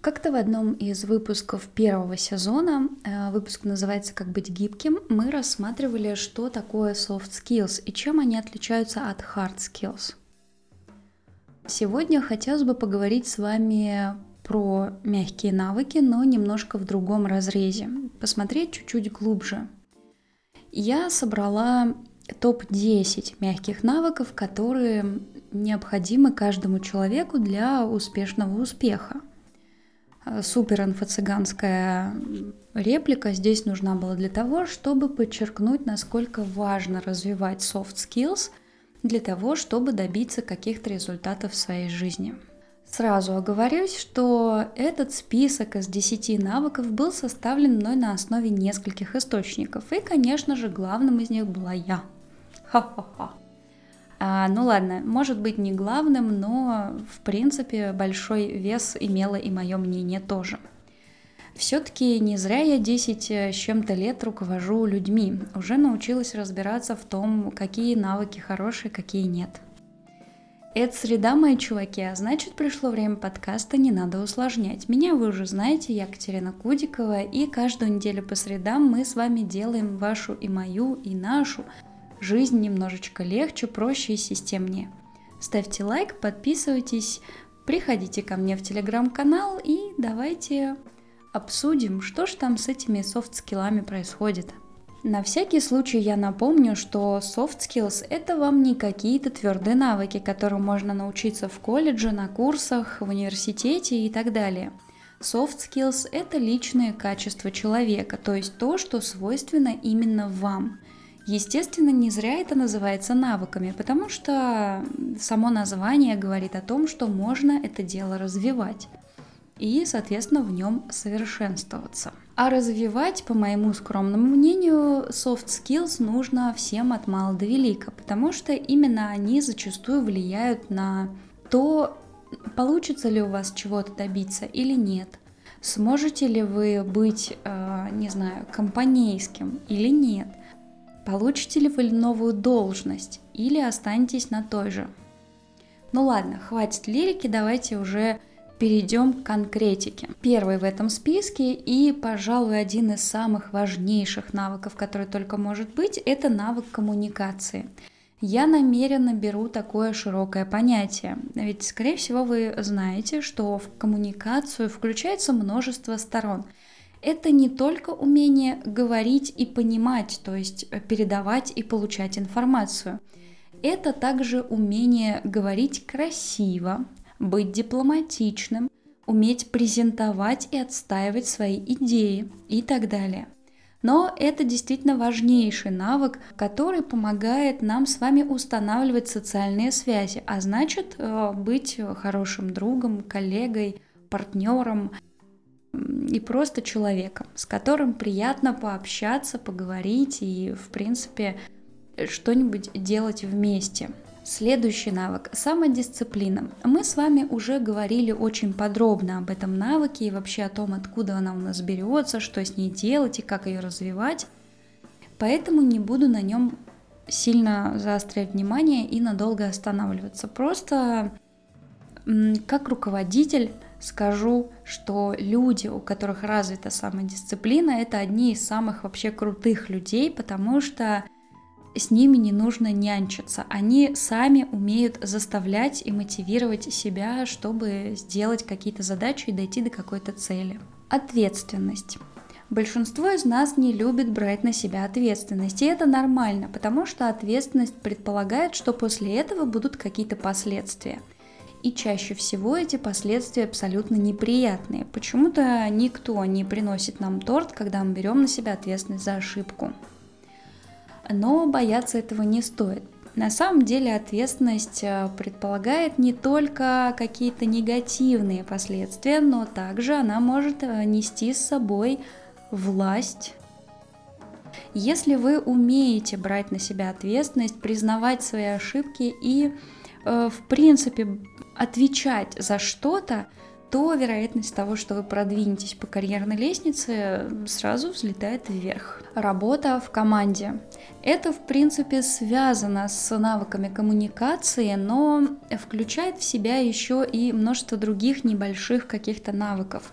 Как-то в одном из выпусков первого сезона, э, выпуск называется «Как быть гибким», мы рассматривали, что такое soft skills и чем они отличаются от hard skills. Сегодня хотелось бы поговорить с вами про мягкие навыки, но немножко в другом разрезе, посмотреть чуть-чуть глубже. Я собрала топ-10 мягких навыков, которые необходимы каждому человеку для успешного успеха. Э, супер инфо-цыганская реплика здесь нужна была для того, чтобы подчеркнуть, насколько важно развивать soft skills для того, чтобы добиться каких-то результатов в своей жизни. Сразу оговорюсь, что этот список из 10 навыков был составлен мной на основе нескольких источников, и, конечно же, главным из них была я. Ха-ха-ха. А, ну ладно, может быть не главным, но в принципе большой вес имело и мое мнение тоже. Все-таки не зря я 10 э, с чем-то лет руковожу людьми, уже научилась разбираться в том, какие навыки хорошие, какие нет. Это среда, мои чуваки, а значит пришло время подкаста «Не надо усложнять». Меня вы уже знаете, я Катерина Кудикова, и каждую неделю по средам мы с вами делаем вашу и мою, и нашу – жизнь немножечко легче, проще и системнее. Ставьте лайк, подписывайтесь, приходите ко мне в телеграм-канал и давайте обсудим, что же там с этими софт-скиллами происходит. На всякий случай я напомню, что soft skills – это вам не какие-то твердые навыки, которым можно научиться в колледже, на курсах, в университете и так далее. Soft skills – это личные качества человека, то есть то, что свойственно именно вам – Естественно, не зря это называется навыками, потому что само название говорит о том, что можно это дело развивать и, соответственно, в нем совершенствоваться. А развивать, по моему скромному мнению, soft skills нужно всем от мала до велика, потому что именно они зачастую влияют на то, получится ли у вас чего-то добиться или нет. Сможете ли вы быть, э, не знаю, компанейским или нет? Получите ли вы новую должность или останетесь на той же? Ну ладно, хватит лирики, давайте уже перейдем к конкретике. Первый в этом списке и, пожалуй, один из самых важнейших навыков, который только может быть, это навык коммуникации. Я намеренно беру такое широкое понятие, ведь, скорее всего, вы знаете, что в коммуникацию включается множество сторон – это не только умение говорить и понимать, то есть э, передавать и получать информацию. Это также умение говорить красиво, быть дипломатичным, уметь презентовать и отстаивать свои идеи и так далее. Но это действительно важнейший навык, который помогает нам с вами устанавливать социальные связи, а значит э, быть хорошим другом, коллегой, партнером, и просто человеком, с которым приятно пообщаться, поговорить и, в принципе, что-нибудь делать вместе. Следующий навык – самодисциплина. Мы с вами уже говорили очень подробно об этом навыке и вообще о том, откуда она у нас берется, что с ней делать и как ее развивать. Поэтому не буду на нем сильно заострять внимание и надолго останавливаться. Просто как руководитель скажу, что люди, у которых развита самодисциплина, это одни из самых вообще крутых людей, потому что с ними не нужно нянчиться. Они сами умеют заставлять и мотивировать себя, чтобы сделать какие-то задачи и дойти до какой-то цели. Ответственность. Большинство из нас не любит брать на себя ответственность, и это нормально, потому что ответственность предполагает, что после этого будут какие-то последствия – и чаще всего эти последствия абсолютно неприятные. Почему-то никто не приносит нам торт, когда мы берем на себя ответственность за ошибку. Но бояться этого не стоит. На самом деле ответственность э, предполагает не только какие-то негативные последствия, но также она может э, нести с собой власть. Если вы умеете брать на себя ответственность, признавать свои ошибки и, в принципе, отвечать за что-то, то вероятность того, что вы продвинетесь по карьерной лестнице, сразу взлетает вверх. Работа в команде. Это, в принципе, связано с навыками коммуникации, но включает в себя еще и множество других небольших каких-то навыков.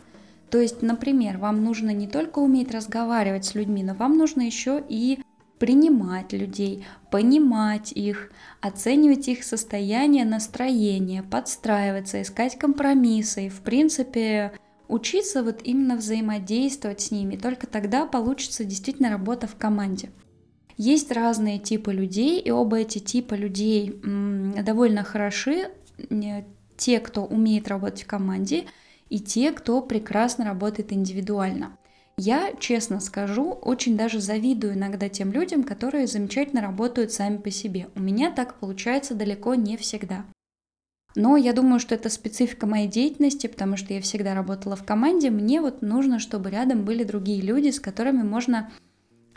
То есть, например, вам нужно не только уметь разговаривать с людьми, но вам нужно еще и принимать людей, понимать их, оценивать их состояние, настроение, подстраиваться, искать компромиссы и, в принципе, учиться вот именно взаимодействовать с ними. Только тогда получится действительно работа в команде. Есть разные типы людей, и оба эти типа людей довольно хороши. Те, кто умеет работать в команде, и те, кто прекрасно работает индивидуально. Я, честно скажу, очень даже завидую иногда тем людям, которые замечательно работают сами по себе. У меня так получается далеко не всегда. Но я думаю, что это специфика моей деятельности, потому что я всегда работала в команде. Мне вот нужно, чтобы рядом были другие люди, с которыми можно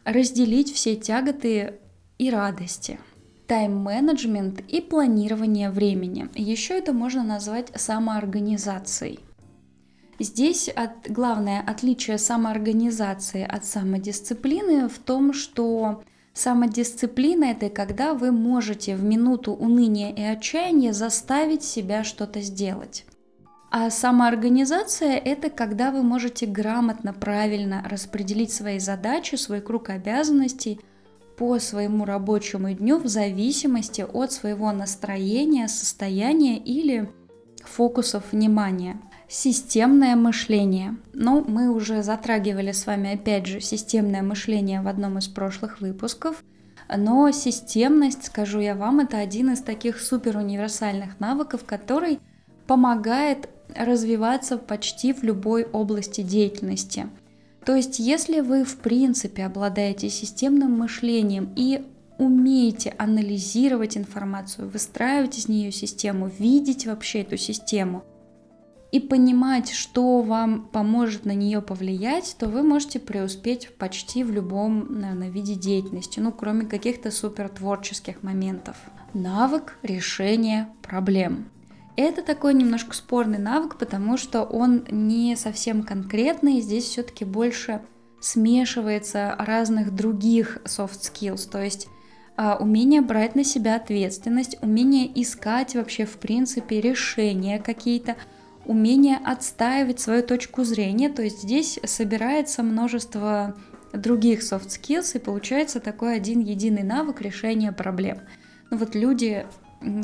разделить все тяготы и радости. Тайм-менеджмент и планирование времени. Еще это можно назвать самоорганизацией. Здесь от, главное отличие самоорганизации от самодисциплины в том, что самодисциплина это когда вы можете в минуту уныния и отчаяния заставить себя что-то сделать. А самоорганизация – это когда вы можете грамотно, правильно распределить свои задачи, свой круг обязанностей по своему рабочему дню в зависимости от своего настроения, состояния или фокусов внимания. Системное мышление. Ну, мы уже затрагивали с вами, опять же, системное мышление в одном из прошлых выпусков. Но системность, скажу я вам, это один из таких супер универсальных навыков, который помогает развиваться почти в любой области деятельности. То есть, если вы в принципе обладаете системным мышлением и умеете анализировать информацию, выстраивать из нее систему, видеть вообще эту систему, и понимать, что вам поможет на нее повлиять, то вы можете преуспеть почти в любом, наверное, виде деятельности, ну, кроме каких-то супер творческих моментов. Навык решения проблем. Это такой немножко спорный навык, потому что он не совсем конкретный, здесь все-таки больше смешивается разных других soft skills, то есть а, умение брать на себя ответственность, умение искать вообще в принципе решения какие-то, умение отстаивать свою точку зрения. То есть здесь собирается множество других soft skills, и получается такой один единый навык решения проблем. Ну вот люди,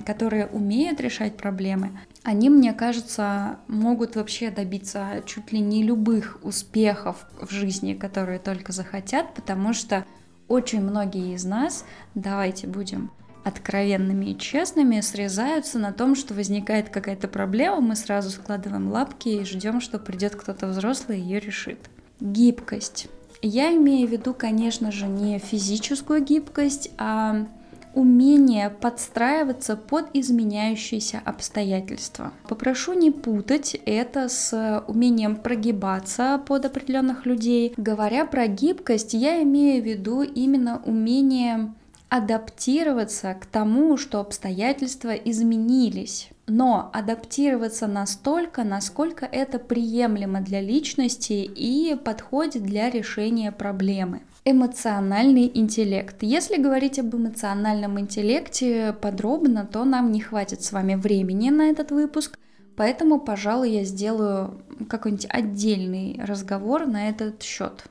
которые умеют решать проблемы, они, мне кажется, могут вообще добиться чуть ли не любых успехов в жизни, которые только захотят, потому что очень многие из нас, давайте будем откровенными и честными, срезаются на том, что возникает какая-то проблема, мы сразу складываем лапки и ждем, что придет кто-то взрослый и ее решит. Гибкость. Я имею в виду, конечно же, не физическую гибкость, а умение подстраиваться под изменяющиеся обстоятельства. Попрошу не путать это с умением прогибаться под определенных людей. Говоря про гибкость, я имею в виду именно умение адаптироваться к тому, что обстоятельства изменились, но адаптироваться настолько, насколько это приемлемо для личности и подходит для решения проблемы. Эмоциональный интеллект. Если говорить об эмоциональном интеллекте подробно, то нам не хватит с вами времени на этот выпуск, поэтому, пожалуй, я сделаю какой-нибудь отдельный разговор на этот счет.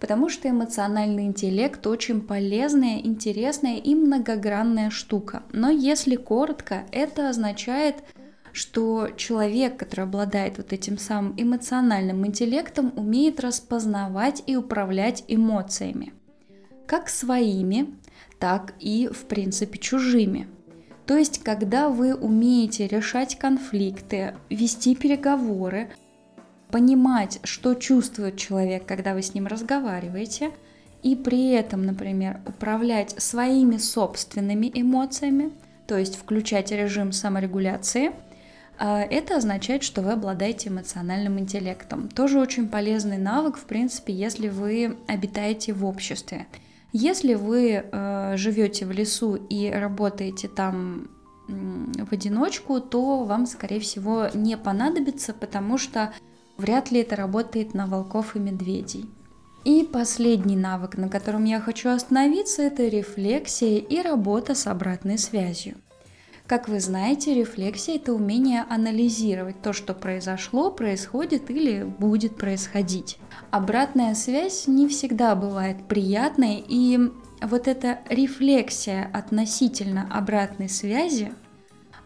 Потому что эмоциональный интеллект очень полезная, интересная и многогранная штука. Но если коротко, это означает, что человек, который обладает вот этим самым эмоциональным интеллектом, умеет распознавать и управлять эмоциями. Как своими, так и, в принципе, чужими. То есть, когда вы умеете решать конфликты, вести переговоры, понимать, что чувствует человек, когда вы с ним разговариваете, и при этом, например, управлять своими собственными эмоциями, то есть включать режим саморегуляции, а, это означает, что вы обладаете эмоциональным интеллектом. Тоже очень полезный навык, в принципе, если вы обитаете в обществе. Если вы э, живете в лесу и работаете там в одиночку, то вам, скорее всего, не понадобится, потому что вряд ли это работает на волков и медведей. И последний навык, на котором я хочу остановиться, это рефлексия и работа с обратной связью. Как вы знаете, рефлексия – это умение анализировать то, что произошло, происходит или будет происходить. Обратная связь не всегда бывает приятной, и вот эта рефлексия относительно обратной связи,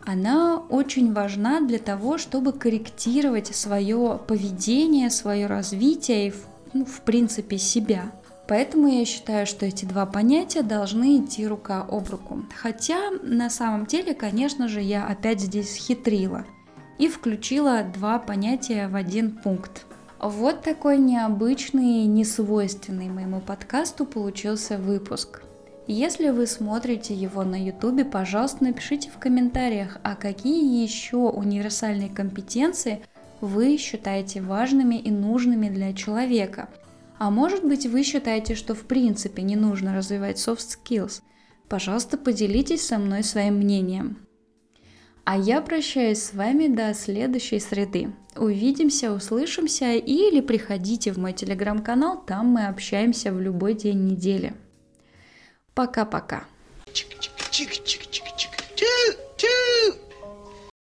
она очень важна для того, чтобы корректировать свое поведение, свое развитие и, ну, в принципе, себя. Поэтому я считаю, что эти два понятия должны идти рука об руку. Хотя на самом деле, конечно же, я опять здесь хитрила и включила два понятия в один пункт. Вот такой необычный, несвойственный моему подкасту получился выпуск. Если вы смотрите его на ютубе, пожалуйста, напишите в комментариях, а какие еще универсальные компетенции вы считаете важными и нужными для человека – а может быть вы считаете, что в принципе не нужно развивать soft skills? Пожалуйста, поделитесь со мной своим мнением. А я прощаюсь с вами до следующей среды. Увидимся, услышимся или приходите в мой телеграм-канал, там мы общаемся в любой день недели. Пока-пока. Чик-чик-чик-чик-чик-чик.